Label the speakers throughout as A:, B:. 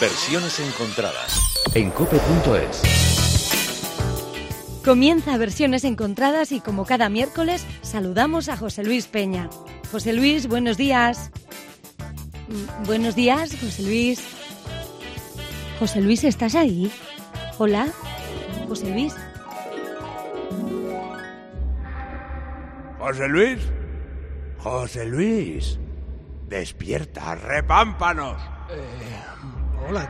A: Versiones encontradas en cope.es.
B: Comienza Versiones encontradas y como cada miércoles saludamos a José Luis Peña. José Luis, buenos días. Mm, Buenos días, José Luis. José Luis, ¿estás ahí? Hola, José Luis.
C: José Luis. José Luis. Despierta, repámpanos.
D: Hola,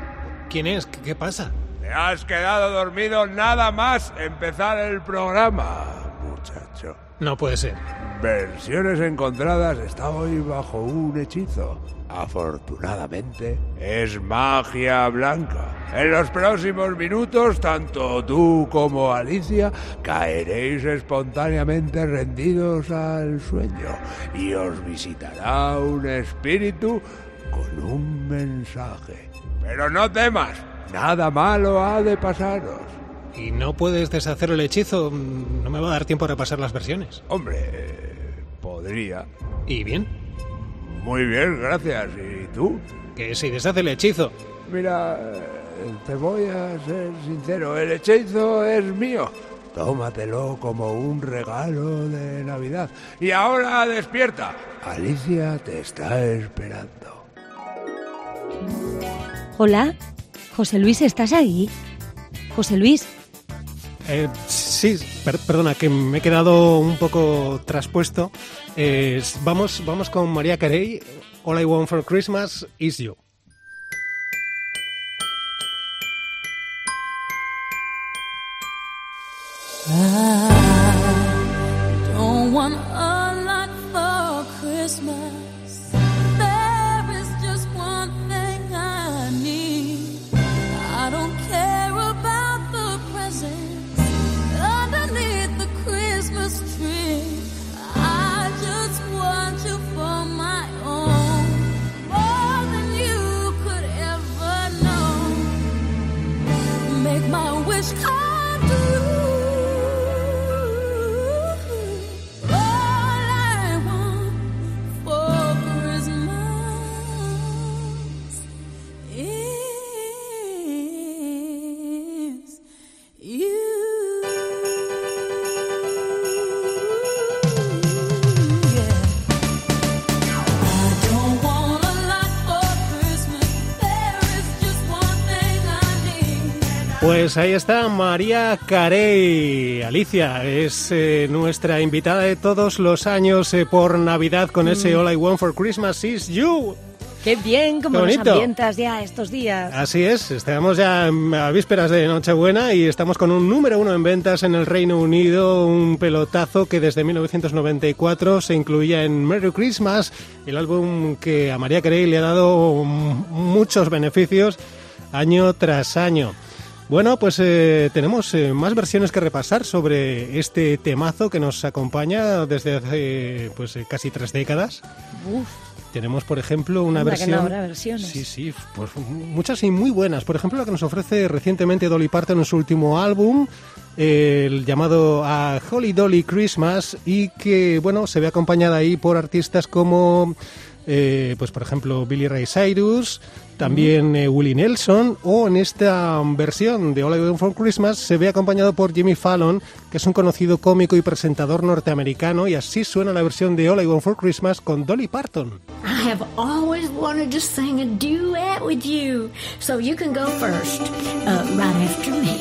D: ¿quién es? ¿Qué, qué pasa?
C: Te has quedado dormido nada más empezar el programa, muchacho.
D: No puede ser.
C: Versiones encontradas está hoy bajo un hechizo. Afortunadamente, es magia blanca. En los próximos minutos, tanto tú como Alicia caeréis espontáneamente rendidos al sueño y os visitará un espíritu con un mensaje. Pero no temas, nada malo ha de pasaros.
D: ¿Y no puedes deshacer el hechizo? Mm, No me va a dar tiempo a repasar las versiones.
C: Hombre, eh, podría.
D: ¿Y bien?
C: Muy bien, gracias. ¿Y tú?
D: Que si deshace el hechizo.
C: Mira, eh, te voy a ser sincero, el hechizo es mío. Tómatelo como un regalo de Navidad. Y ahora despierta. Alicia te está esperando.
B: Hola, José Luis, ¿estás ahí? José Luis,
D: Eh, sí, per- perdona, que me he quedado un poco traspuesto. Eh, vamos, vamos con María Carey. All I Want for Christmas is You.
E: Don't want
D: Pues ahí está María Carey. Alicia es eh, nuestra invitada de todos los años eh, por Navidad con ese All I Want for Christmas is You.
B: qué bien como
D: Qué
B: nos
D: bonito.
B: ambientas ya estos días.
D: Así es, estamos ya a vísperas de Nochebuena y estamos con un número uno en ventas en el Reino Unido, un pelotazo que desde 1994 se incluía en Merry Christmas, el álbum que a María Carey le ha dado mm, muchos beneficios año tras año. Bueno, pues eh, tenemos eh, más versiones que repasar sobre este temazo que nos acompaña desde hace pues eh, casi tres décadas.
B: Uf,
D: Tenemos, por ejemplo, una
B: Anda que no
D: versión.
B: habrá versiones.
D: Sí, sí, pues muchas y muy buenas. Por ejemplo, la que nos ofrece recientemente Dolly Parton en su último álbum, el llamado A Holly Dolly Christmas, y que, bueno, se ve acompañada ahí por artistas como, eh, pues por ejemplo, Billy Ray Cyrus, también eh, Willie Nelson, o en esta versión de All I Want for Christmas se ve acompañado por Jimmy Fallon, que es un conocido cómico y presentador norteamericano, y así suena la versión de All I Want for Christmas con Dolly Parton.
F: I have always wanted to sing a duet with you, so you can go first, uh, right after me.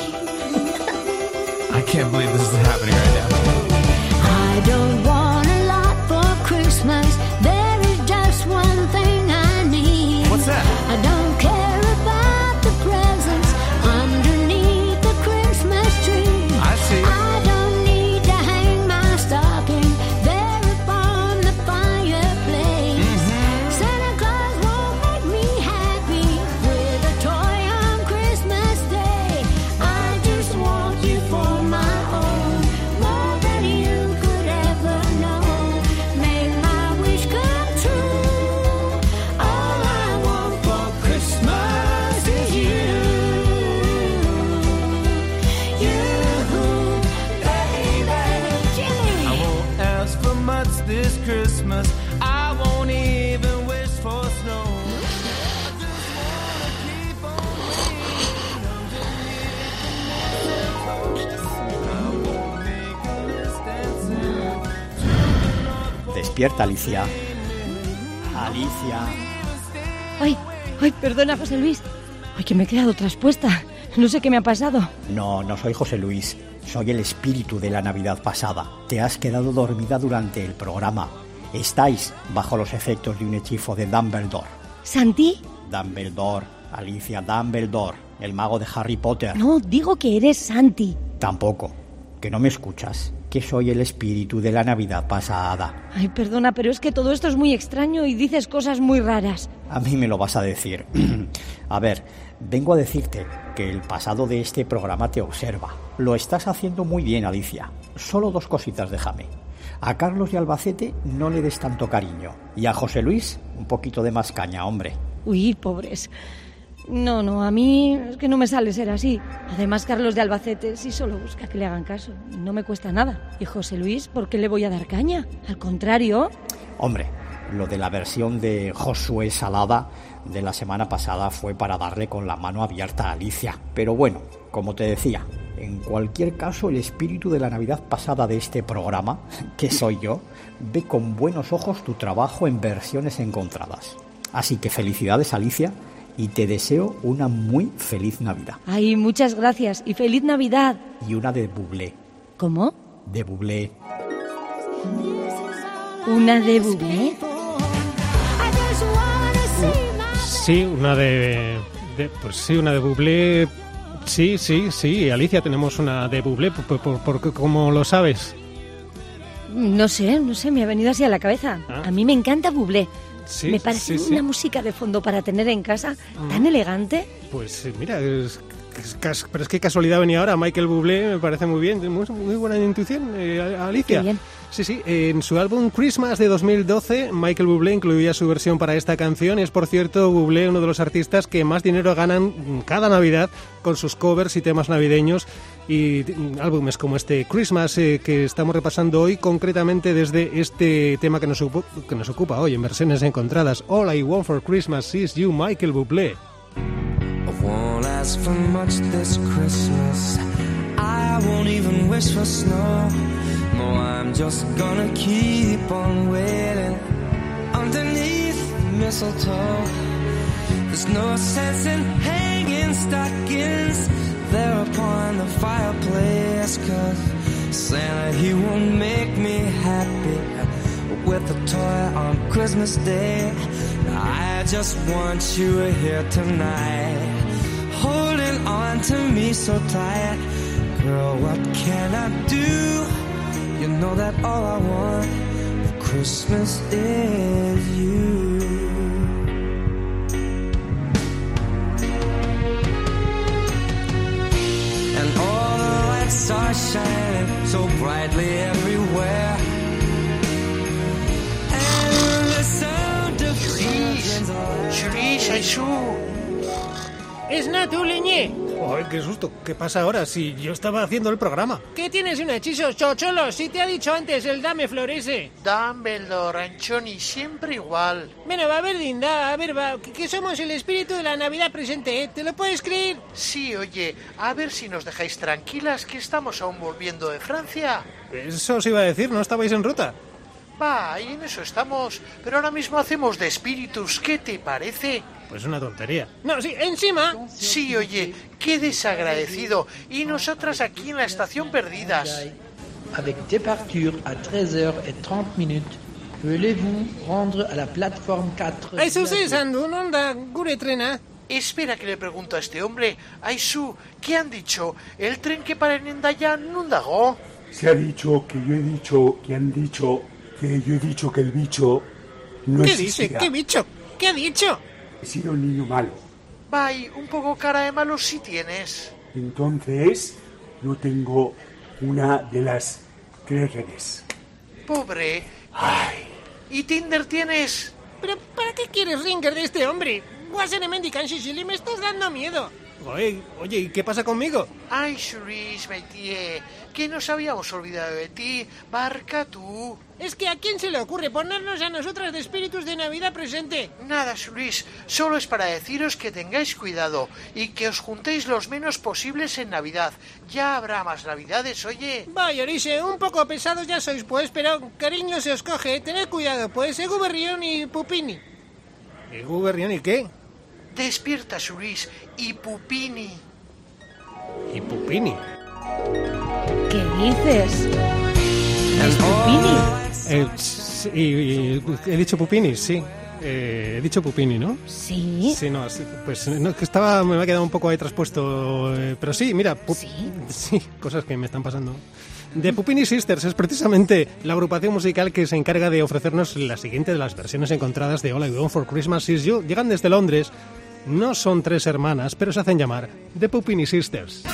G: I can't believe this is happening right now.
F: I don't I don't
H: Despierta, Alicia. Alicia.
B: Ay, ay, perdona, José Luis. Ay, que me he quedado traspuesta. No sé qué me ha pasado.
H: No, no soy José Luis. Soy el espíritu de la Navidad pasada. Te has quedado dormida durante el programa. Estáis bajo los efectos de un hechizo de Dumbledore.
B: ¿Santi?
H: Dumbledore, Alicia Dumbledore, el mago de Harry Potter.
B: No, digo que eres Santi.
H: Tampoco. Que no me escuchas. Que soy el espíritu de la Navidad pasada.
B: Ay, perdona, pero es que todo esto es muy extraño y dices cosas muy raras.
H: A mí me lo vas a decir. a ver, vengo a decirte que el pasado de este programa te observa. Lo estás haciendo muy bien, Alicia. Solo dos cositas déjame. A Carlos y Albacete no le des tanto cariño. Y a José Luis, un poquito de más caña, hombre.
B: Uy, pobres. No, no, a mí es que no me sale ser así. Además, Carlos de Albacete sí solo busca que le hagan caso. No me cuesta nada. Y José Luis, ¿por qué le voy a dar caña? Al contrario.
H: Hombre, lo de la versión de Josué Salada de la semana pasada fue para darle con la mano abierta a Alicia. Pero bueno, como te decía, en cualquier caso el espíritu de la Navidad pasada de este programa, que soy yo, ve con buenos ojos tu trabajo en versiones encontradas. Así que felicidades Alicia y te deseo una muy feliz Navidad.
B: Ay, muchas gracias y feliz Navidad.
H: Y una de Bublé.
B: ¿Cómo?
H: De Bublé.
B: ¿Una de Bublé?
D: Sí, una de, de- Pues sí, una de Bublé. Sí, sí, sí. Alicia, tenemos una de Bublé. ¿Por, por- por- cómo lo sabes?
B: No sé, no sé, me ha venido así a la cabeza.
D: Ah.
B: A mí me encanta Bublé.
D: Sí,
B: me parece
D: sí, sí.
B: una música de fondo para tener en casa tan elegante.
D: Pues eh, mira, es- pero es que casualidad venía ahora. Michael Bublé me parece muy bien. Muy, muy buena intuición, eh, Alicia.
B: Qué bien.
D: Sí, sí. En su álbum Christmas de 2012, Michael Bublé incluía su versión para esta canción. Es, por cierto, Bublé uno de los artistas que más dinero ganan cada Navidad con sus covers y temas navideños y álbumes como este Christmas eh, que estamos repasando hoy, concretamente desde este tema que nos, que nos ocupa hoy en versiones encontradas. All I Want for Christmas is You, Michael Bublé.
I: I won't ask for much this Christmas. I won't even wish for snow. No, I'm just gonna keep on waiting underneath the mistletoe. There's no sense in hanging stockings there upon the fireplace. Cause Santa, he won't make me happy with a toy on Christmas Day. I just want you here tonight, holding on to me so tight. Girl, what can I do? You know that all I want for Christmas is you. And all the lights are shining so brightly everywhere. And the sound of are
J: Es Natu, leñé.
D: ¡Ay, qué susto! ¿Qué pasa ahora si yo estaba haciendo el programa?
J: ¿Qué tienes un hechizo, chocholo? Si te ha dicho antes el dame florece.
K: Dumbledore, Anchoni, siempre igual.
J: Bueno, va a ver, Linda, a ver, va, que, que somos el espíritu de la Navidad presente, ¿eh? ¿Te lo puedes creer?
K: Sí, oye, a ver si nos dejáis tranquilas que estamos aún volviendo de Francia.
D: Eso os iba a decir, ¿no estabais en ruta?
K: Va, y en eso estamos. Pero ahora mismo hacemos de espíritus, ¿qué te parece?
D: Pues una tontería.
J: No, sí, encima.
K: Sí, oye, qué desagradecido. Y nosotras aquí en la estación perdidas.
L: Avec départure à 13h30 minutes, voulez-vous rendre à la plateforme 4
J: Aizu ze esan du, non da gure trena?
K: Espera que le pregunto a este hombre. Aisu, ¿qué han dicho? ¿El tren que para en Endaya no?
M: Se ha dicho que yo he dicho, que han dicho, que yo he dicho que el bicho no
J: ¿Qué dice?
M: existirá.
J: ¿Qué bicho? ¿Qué ha dicho?
M: He sido un niño malo.
K: Vai, un poco cara de malo sí tienes.
M: Entonces, no tengo una de las tres redes.
K: Pobre. ¿Y Tinder tienes?
J: ¿Pero para qué quieres Ringer de este hombre? Guasene mendican Sicily, me estás dando miedo.
D: Oye, oye, ¿y qué pasa conmigo?
K: Ay, Suris, Metier, que nos habíamos olvidado de ti. Barca tú.
N: Es que a quién se le ocurre ponernos a nosotras de espíritus de Navidad presente.
K: Nada, Suris, solo es para deciros que tengáis cuidado y que os juntéis los menos posibles en Navidad. Ya habrá más Navidades, oye.
N: Vaya, Orise, un poco pesados ya sois, pues, pero cariño se os coge. Tened cuidado, pues, Egu Berrión y Pupini.
D: ¿Y Guberrión y qué?
K: Despierta, Suris, y Pupini.
D: Y Pupini.
B: ¿Qué dices? ¿Es Pupini?
D: Eh, sí, y- y- he dicho Pupini, sí. Eh, he dicho Pupini, ¿no?
B: Sí.
D: Sí, no, sí, pues no, que estaba, me ha quedado un poco ahí traspuesto. eh, pero sí, mira, Pu- sí, cosas que me están pasando. The Pupini Sisters es precisamente la agrupación musical que se encarga de ofrecernos la siguiente de las versiones encontradas de All I Want for Christmas Is You. Llegan desde Londres, no son tres hermanas, pero se hacen llamar The Pupini Sisters.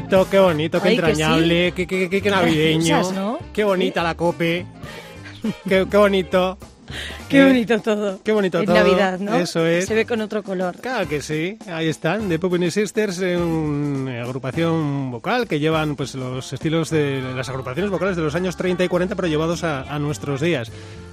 D: Bonito, qué bonito, qué
B: Ay, que
D: entrañable, qué, qué, qué- navideño.
B: Graciosas, ¿no?
D: Qué bonita la cope. Qué, qué bonito.
B: Qué
D: Eh,
B: bonito todo.
D: Qué bonito
B: en
D: todo.
B: Navidad, ¿no?
D: Eso es.
B: Se ve con otro color.
D: Claro que sí, ahí están, The Pupini Sisters, eh, una agrupación vocal que llevan pues los estilos de las agrupaciones vocales de los años 30 y 40 pero llevados a, a nuestros días.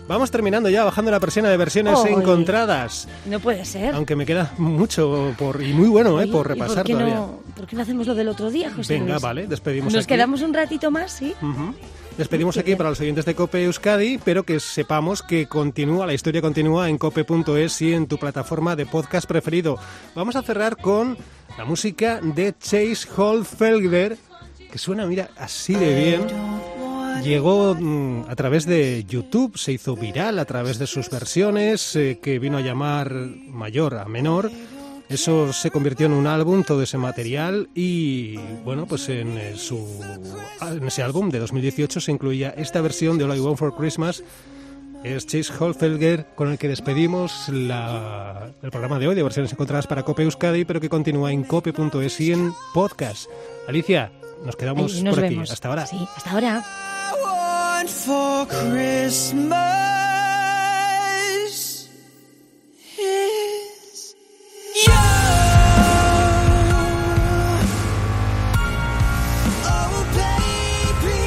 D: Vamos terminando ya, bajando la persiana de versiones
B: Ay.
D: encontradas,
B: No puede ser.
D: aunque me queda mucho por y muy bueno eh, por
B: ¿y
D: repasar
B: por qué
D: todavía.
B: No, ¿Por qué no hacemos lo del otro día, José
D: Venga,
B: Luis?
D: vale, despedimos
B: Nos
D: aquí.
B: quedamos un ratito más, ¿sí?
D: Ujú. Despedimos aquí para los oyentes de Cope Euskadi, pero que sepamos que continúa, la historia continúa en cope.es y en tu plataforma de podcast preferido. Vamos a cerrar con la música de Chase Holfelder, que suena, mira, así de bien. Llegó mm, a través de YouTube, se hizo viral a través de sus versiones, eh, que vino a llamar mayor a menor. Eso se convirtió en un álbum, todo ese material, y bueno, pues en, eh, su, en ese álbum de 2018 se incluía esta versión de All I Want for Christmas. Es Chase Holfelger con el que despedimos la- el programa de hoy de versiones encontradas para Cope Euskadi, pero que continúa en cope.es y en podcast. Alicia, nos quedamos
B: Ahí nos
D: por aquí.
B: vemos.
D: Hasta ahora.
B: Sí, hasta ahora.
O: Want for Christmas is you. Oh, baby,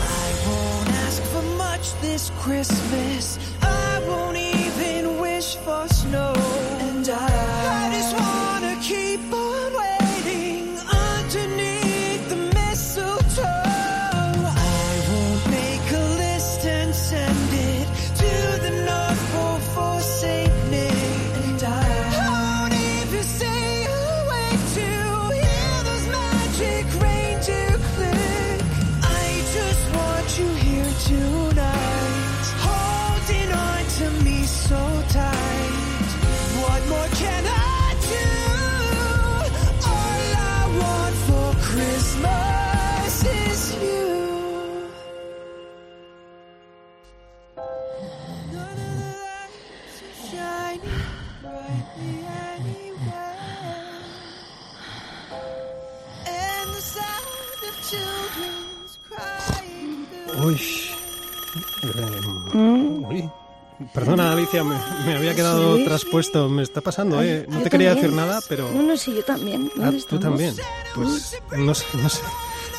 O: I won't ask for much this Christmas. I won't even wish for snow. Me,
D: me había quedado
B: Sí.
D: traspuesto. Me está pasando,
B: Ay,
D: ¿eh? No te quería
B: también.
D: decir nada, pero...
B: No, no, sí, yo también.
D: Ah,
B: ¿Dónde
D: tú
B: estamos?
D: también. Pues no sé, no sé.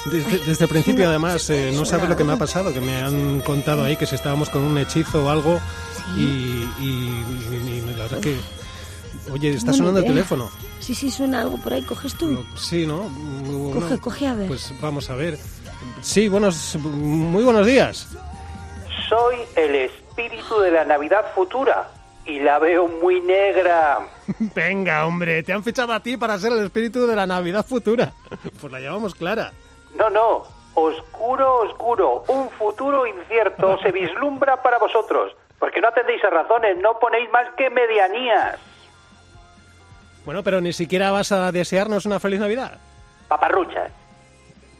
D: Desde, desde el principio, además, eh, no sabes lo que me ha pasado, que me han contado ahí que si estábamos con un hechizo o algo y, y- y- y la verdad que... Oye, está
B: Buena
D: sonando el
B: idea.
D: teléfono.
B: Sí, sí, suena algo por ahí. ¿Coges tú?
D: Sí, ¿no? Muy bueno.
B: Coge, coge, a ver.
D: Pues vamos a ver. Sí, buenos, muy buenos días.
P: Soy el espíritu de la Navidad futura y la veo muy negra.
D: Venga, hombre, te han fichado a ti para ser el espíritu de la Navidad futura. Pues la llamamos Clara.
P: No, no, oscuro, oscuro, un futuro incierto se vislumbra para vosotros, porque no atendéis a razones, no ponéis más que medianías.
D: Bueno, pero ni siquiera vas a desearnos una feliz Navidad.
P: Paparruchas.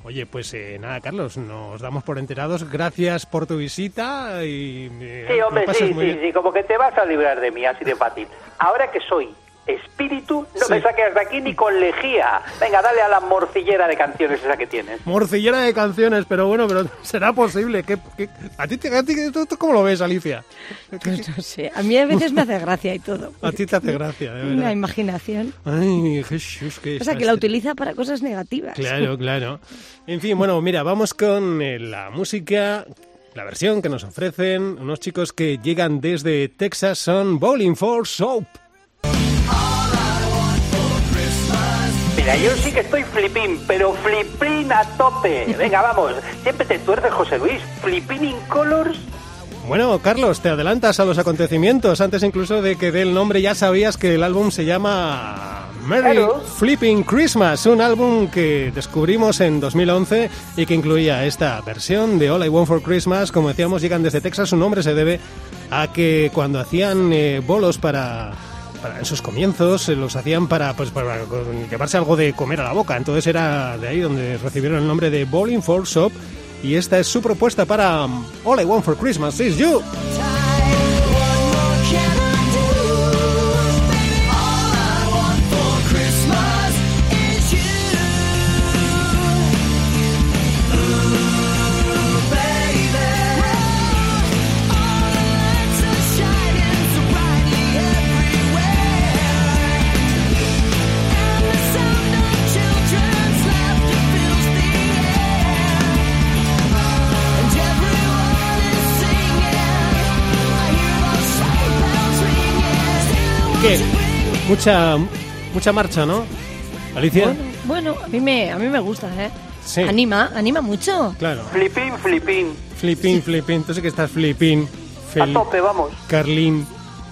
D: Oye, pues eh, nada, Carlos, nos damos por enterados. Gracias por tu visita y... eh,
P: Sí, hombre, sí, sí, sí, como que te vas a librar de mí, así de fácil. Ahora que soy espíritu, no
D: Sí.
P: me saques de aquí ni con lejía. Venga, dale a la morcillera de canciones esa que tienes.
D: Morcillera de canciones, pero bueno, pero será posible. ¿Qué, qué- a ti, te- a ti ¿tú, tú cómo lo ves, Alicia?
B: Pues no sé. A mí a veces me hace gracia y todo.
D: A ti te hace gracia, de
B: Una
D: verdad.
B: imaginación.
D: Ay, Jesús, qué
B: O sea, que la utiliza para cosas negativas.
D: Claro, claro. En fin, bueno, mira, vamos con eh, la música, la versión que nos ofrecen unos chicos que llegan desde Texas, son Bowling for Soap.
P: Mira, yo sí que estoy flipín, pero flipín a tope. Venga, vamos. Siempre te tuerces, José Luis. Flipín in colors.
D: Bueno, Carlos, te adelantas a los acontecimientos. Antes incluso de que dé el nombre ya sabías que el álbum se llama Merry
P: Claro.
D: Flipping Christmas, un álbum que descubrimos en 2011 y que incluía esta versión de All I Want for Christmas. Como decíamos, llegan desde Texas. Su nombre se debe a que cuando hacían eh, bolos para, para- en sus comienzos eh, los hacían para, pues, para llevarse algo de comer a la boca. Entonces era de ahí donde recibieron el nombre de Bowling for Soap. Y esta es su propuesta para All I Want for Christmas is You. ¿Qué? Mucha, mucha marcha, ¿no? Alicia.
B: Bueno, bueno, a mí me, a mí me gusta, ¿eh?
D: Sí.
B: Anima, anima mucho.
D: Claro.
P: Flipín, flipín.
D: Flipping, flipping. Tú sí que estás flipping.
P: A tope, vamos.
D: Carlín.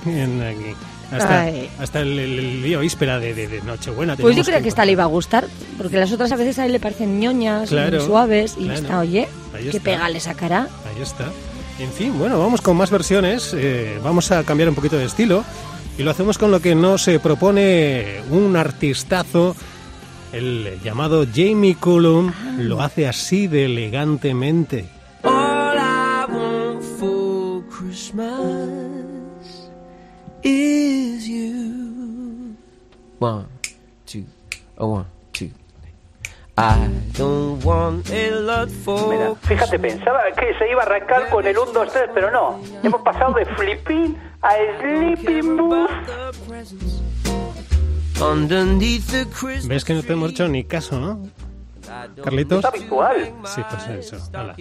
D: En aquí. Hasta, hasta el, el- el día víspera de, de- de Nochebuena.
B: Pues yo creo que esta le iba a gustar, porque las otras a veces a él le parecen ñoñas,
D: Claro,
B: suaves, y
D: claro.
B: esta, oye,
D: Ahí
B: que
D: está.
B: pégale esa cara.
D: Ahí está. En fin, bueno, vamos con más versiones. eh, vamos a cambiar un poquito de estilo. Y lo hacemos con lo que nos propone un artistazo, el llamado Jamie Cullum. Lo hace así de elegantemente.
Q: All I want for Christmas is you. One, two, a one. I don't want a lot for
P: Mira, fíjate, pensaba que se iba a arrancar con el 1, 2, 3, pero no. Hemos pasado de flipín a sleeping booth.
Q: underneath the Christmas
D: ¿Ves que no te hemos hecho ni caso, no? Carlitos.
P: Es habitual.
D: Sí, pues eso. hala.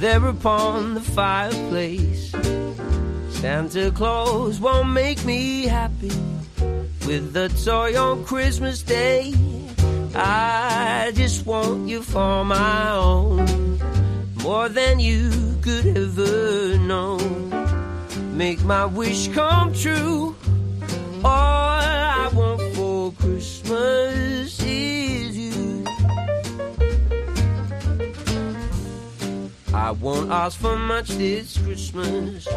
Q: there upon the fireplace. Santa Claus won't make me happy with the toy on Christmas Day. I just want you for my own, more than you could ever know. Make my wish come true. All I want for Christmas is you. I won't ask for much this Christmas.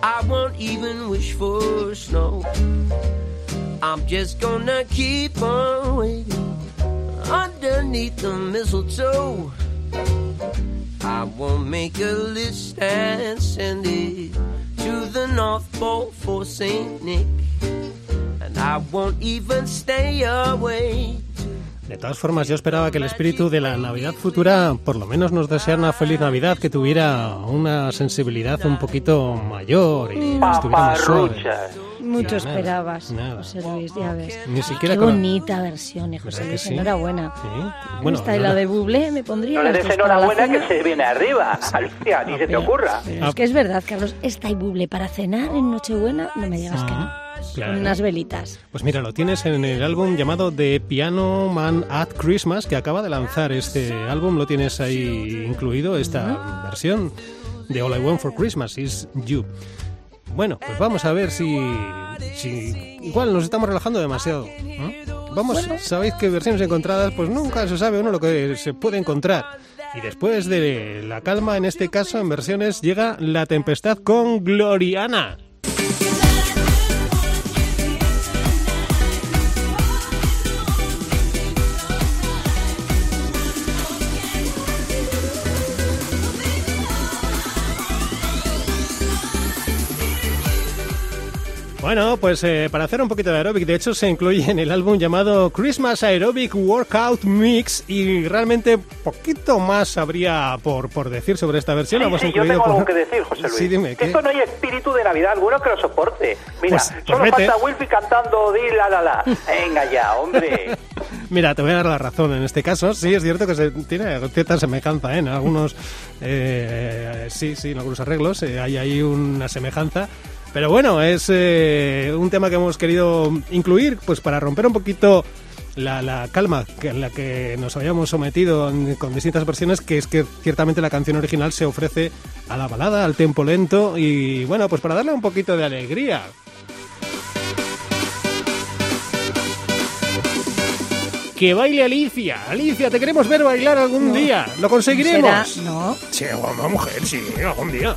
Q: I won't even wish for snow. I'm just gonna keep on waiting underneath the mistletoe. I won't make a list and send it to the North Pole for Saint Nick. And I won't even stay away.
D: De todas formas, yo esperaba que el espíritu de la Navidad futura por lo menos nos deseara una feliz Navidad, que tuviera una sensibilidad un poquito mayor y estuviera más suave.
B: Mucho
D: Nada,
B: esperabas,
D: nada.
B: José Luis, ya ves.
D: Ni siquiera
B: Qué
D: con-
B: bonita versión, eh, José
D: ¿Verdad que
B: Luis.
D: sí?
B: Enhorabuena.
D: Sí.
B: Bueno, y
D: no,
B: la
D: no.
B: de Bublé, me pondría
P: No le des
B: la
P: enhorabuena que se viene arriba. Alicia, ni se te ocurra.
B: Pero es que es verdad, Carlos, esta y Bublé para cenar en Nochebuena, no me digas que no.
D: Claro.
B: Con unas velitas.
D: Pues mira, lo tienes en el álbum llamado The Piano Man at Christmas, que acaba de lanzar este álbum. Lo tienes ahí incluido, esta versión de All I Want for Christmas is You. Bueno, pues vamos a ver si, si igual nos estamos relajando demasiado. ¿eh? Vamos, sabéis que versiones encontradas, pues nunca se sabe uno lo que se puede encontrar. Y después de la calma, en este caso, en versiones, llega la tempestad con Gloriana. Bueno, pues eh, para hacer un poquito de aeróbic, de hecho se incluye en el álbum llamado Christmas Aerobic Workout Mix y realmente poquito más habría por, por decir sobre esta versión.
P: Sí,
D: Hemos
P: sí, yo
D: incluido
P: tengo
D: por-
P: algo que decir, José Luis.
D: Sí, dime, ¿qué?
P: Esto no hay espíritu de Navidad alguno que lo soporte. Mira,
D: Pues- pues
P: solo
D: vete.
P: falta Wilfy cantando di la la la. Venga ya, hombre.
D: Mira, te voy a dar la razón en este caso. Sí, es cierto que se tiene cierta semejanza ¿eh? en algunos, eh, sí, sí, en algunos arreglos eh, hay ahí una semejanza. Pero bueno, es eh, un tema que hemos querido incluir, pues para romper un poquito la, la calma que, en la que nos habíamos sometido en- con distintas versiones, que es que ciertamente la canción original se ofrece a la balada, al tempo lento y bueno, pues para darle un poquito de alegría. Que baile Alicia. Alicia, te queremos ver bailar algún día. ¿Lo conseguiremos?
B: Será- no.
D: Sí, una mujer, sí, algún día.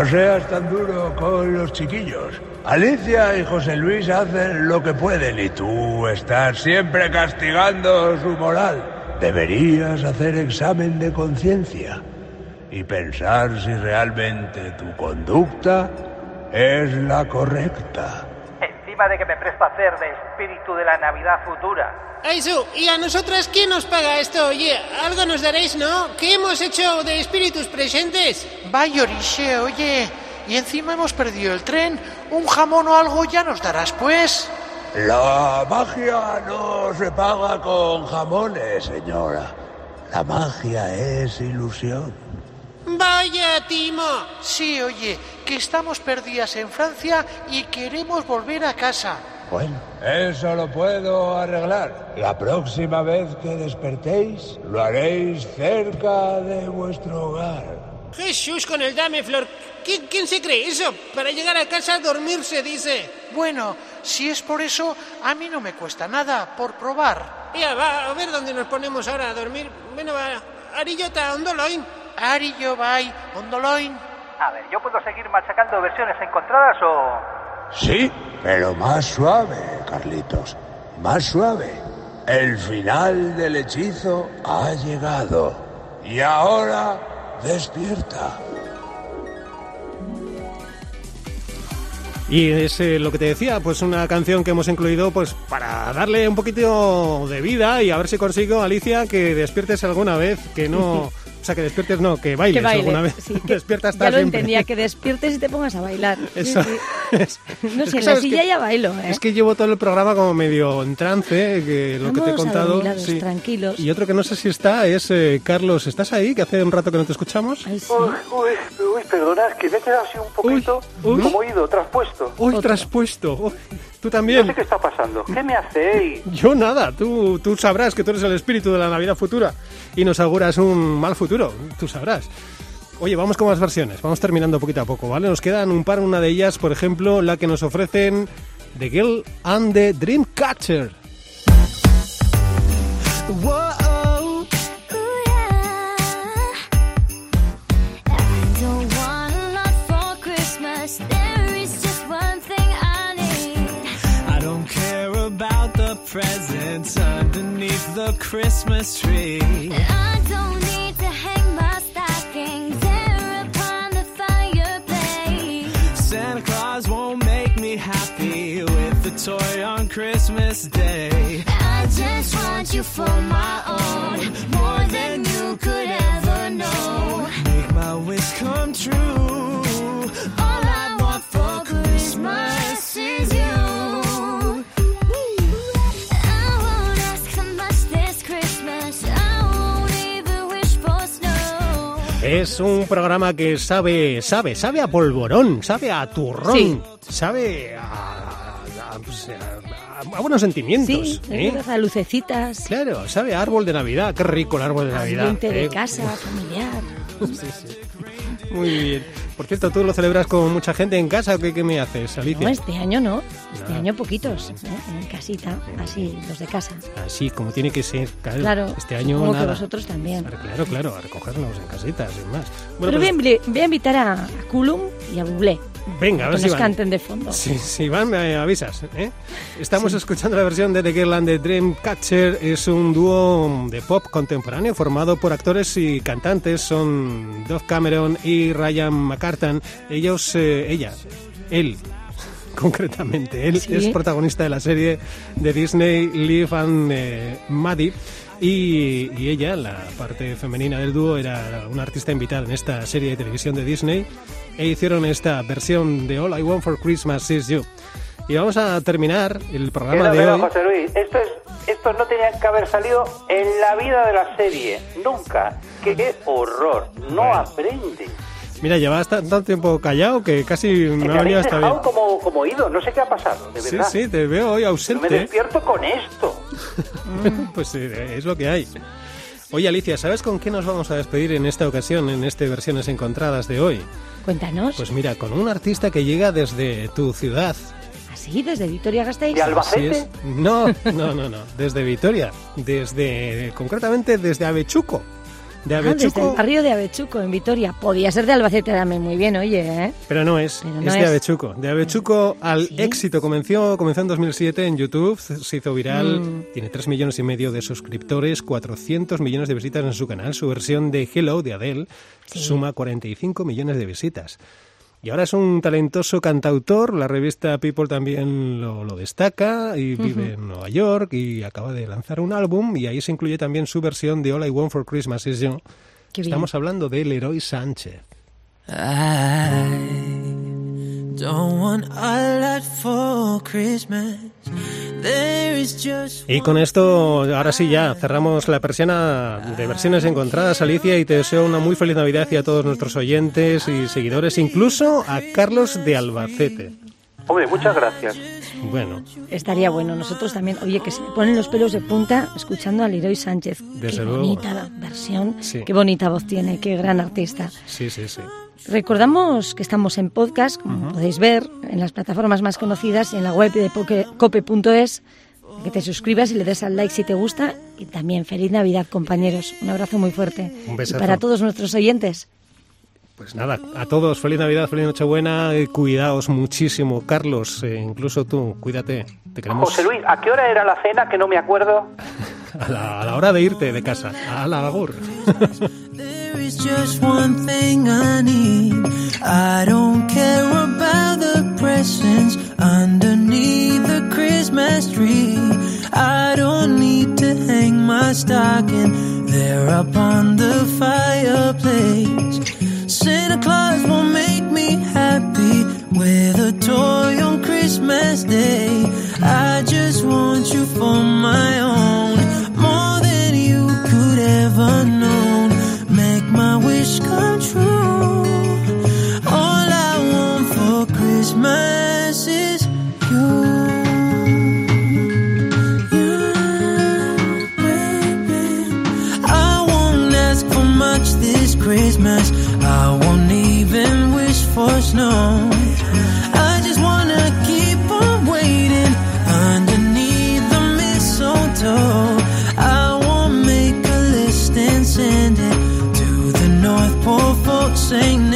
C: No seas tan duro con los chiquillos. Alicia y José Luis hacen lo que pueden y tú estás siempre castigando su moral. Deberías hacer examen de conciencia y pensar si realmente tu conducta es la correcta.
P: Encima de que me presto a hacer de espíritu de la Navidad futura.
N: Aizu, ¿y a nosotras quién nos paga esto? Oye, algo nos daréis, ¿no? ¿Qué hemos hecho de espíritus presentes?
K: Vaya oriche, oye. Y encima hemos perdido el tren. Un jamón o algo ya nos darás, pues.
C: La magia no se paga con jamones, señora. La magia es ilusión.
K: Vaya, Timo. Sí, oye, que estamos perdidas en Francia y queremos volver a casa.
C: Bueno, eso lo puedo arreglar. La próxima vez que despertéis, lo haréis cerca de vuestro hogar.
N: Jesús con el dame, Flor. ¿Quién, quién se cree eso? Para llegar a casa a dormirse, dice.
K: Bueno, si es por eso, a mí no me cuesta nada, por probar.
N: Ya, va, a ver dónde nos ponemos ahora a dormir. Bueno, va, Arillota, Ondoloin.
K: Arillo, bye, Ondoloin.
P: A ver, ¿yo puedo seguir machacando versiones encontradas o...?
C: Sí, pero más suave, Carlitos. Más suave. El final del hechizo ha llegado. Y ahora despierta.
D: Y es eh, lo que te decía, pues una canción que hemos incluido pues para darle un poquito de vida y a ver si consigo, Alicia, que despiertes alguna vez, que no... O sea, que despiertes no, que bailes
B: que baile.
D: alguna vez.
B: sí, que
D: Despierta
B: ya lo entendía, que despiertes y te pongas a bailar.
D: Eso.
B: sí. No
D: es
B: sé, en la silla
D: que-
B: ya bailo, ¿eh?
D: Es que llevo todo el programa como medio en trance, que lo que te he
B: a
D: contado.
B: dormilados,
D: sí.
B: tranquilos.
D: Y otro que no sé si está es eh, Carlos, ¿estás ahí? Que hace un rato que no te escuchamos.
P: Uy, uy, uy, perdona, es que me he quedado así un poquito
D: uy.
P: como oído, traspuesto.
D: Uy, traspuesto. Uy, tú también.
P: No sé qué está pasando. ¿Qué me hacéis?
D: Yo nada, tú, tú sabrás que tú eres el espíritu de la Navidad futura y nos auguras un mal futuro, tú sabrás. Oye, vamos con más versiones, vamos terminando poquito a poco, ¿vale? Nos quedan un par, una de ellas, por ejemplo, la que nos ofrecen The Girl and the Dreamcatcher.
E: presents underneath
O: the Christmas tree.
E: I don't
O: toy on Christmas Day.
E: I just want you for my own, more than you could ever know.
O: Make my wish come true.
E: All I want for Christmas is you. I won't ask for much this Christmas. I won't even wish for snow.
D: Es un programa que sabe, sabe, sabe a polvorón, sabe a turrón,
B: Sí.
D: sabe a, a- a- a buenos sentimientos.
B: Sí,
D: ¿eh?
B: verdad, lucecitas,
D: Claro, sabe a árbol de Navidad, qué rico el árbol de Navidad.
B: ambiente de
D: ¿eh?
B: casa, familiar.
D: Sí, sí. Muy bien. Por cierto, ¿tú lo celebras con mucha gente en casa qué, qué me haces, Alicia?
B: No, este año no, este
D: No.
B: año poquitos, ¿eh? en casita, así, los de casa.
D: Así, como tiene que ser. Claro,
B: Claro,
D: este año
B: supongo que vosotros también.
D: Claro, claro, a recogernos en casitas, sin más.
B: Pero
D: pues,
B: voy, a, voy a invitar a, a Kulum y a Bublé.
D: Venga, a ver
B: que
D: si
B: nos
D: van.
B: canten de fondo.
D: Sí, sí, van, me avisas. ¿eh? Estamos escuchando la versión de The Girl de Dreamcatcher. Es un dúo de pop contemporáneo formado por actores y cantantes. Son Dove Cameron y Ryan McCartan. Ellos, eh, ella, él, concretamente, él
B: Sí.
D: es protagonista de la serie de Disney Live and eh, Maddie. Y, y ella, la parte femenina del dúo, era una artista invitada en esta serie de televisión de Disney e hicieron esta versión de All I Want for Christmas Is You. Y vamos a terminar el programa de hoy.
P: José Luis, esto es, estos no tenían que haber salido en la vida de la serie, nunca. ¡Qué horror! No aprende.
D: Mira, llevas tan- tanto tiempo callado que casi me ha venido hasta bien.
P: como, como ido, no sé qué ha pasado, de
D: Sí,
P: verdad.
D: sí, te veo hoy
P: No me
D: ausente.
P: despierto con esto.
D: pues eh, es lo que hay. Oye, Alicia, ¿sabes con qué nos vamos a despedir en esta ocasión, en este Versiones Encontradas de hoy?
B: Cuéntanos.
D: Pues mira, con un artista que llega desde tu ciudad.
B: ¿Así? ¿Desde Vitoria Gasteiz?
D: Así es. No, no, no, no. Desde Vitoria. Desde, concretamente desde Avechuco. De
B: Ah, desde
D: Avechuco.
B: el barrio de Avechuco, en Vitoria. Podía ser de Albacete también, muy bien, oye, ¿eh?
D: Pero no es,
B: Pero no
D: es de. Avechuco. De Avechuco al éxito. Comenzó, comenzó en 2007 en YouTube, se hizo viral,
B: Mm.
D: tiene 3 millones y medio de suscriptores, 400 millones de visitas en su canal. Su versión de Hello de Adele suma 45 millones de visitas. Y ahora es un talentoso cantautor, la revista People también lo, lo destaca y vive en Nueva York y acaba de lanzar un álbum y ahí se incluye también su versión de All I Want for Christmas Is You. Estamos hablando de Leroy Sánchez. Y con esto, ahora sí ya, cerramos la persiana de versiones encontradas, Alicia, y te deseo una muy feliz Navidad y a todos nuestros oyentes y seguidores, incluso a Carlos de Albacete.
P: Hombre, muchas gracias.
D: Bueno,
B: Estaría bueno, nosotros también. Oye, que se ponen los pelos de punta escuchando a Leroy Sánchez.
D: Desde
B: qué
D: luego.
B: bonita versión,
D: Sí.
B: qué bonita voz tiene, qué gran artista.
D: sí, sí, sí.
B: Recordamos que estamos en podcast, como podéis ver, en las plataformas más conocidas y en la web de cope.es. Que te suscribas y le des al like si te gusta. Y también feliz Navidad, compañeros. Un abrazo muy fuerte.
D: Un
B: y
D: besazo.
B: para todos nuestros oyentes,
D: Pues nada, a todos, feliz Navidad, feliz Nochebuena, eh, cuidaos muchísimo. Carlos, eh, incluso tú, cuídate. Te queremos
P: José Luis, ¿a qué hora era la cena? Que no me acuerdo.
D: a la, a la hora de irte de casa, a la agur.
O: There is just one thing I need. I don't care about the presents underneath the Christmas tree. I don't need to hang my stocking there up on the fireplace. Santa Claus will make me happy with a toy on Christmas Day. I just want you for my own, more than you could ever know. Snow. I just wanna keep on waiting underneath the mistletoe. I won't make a list and send it to the North Pole folks. Saint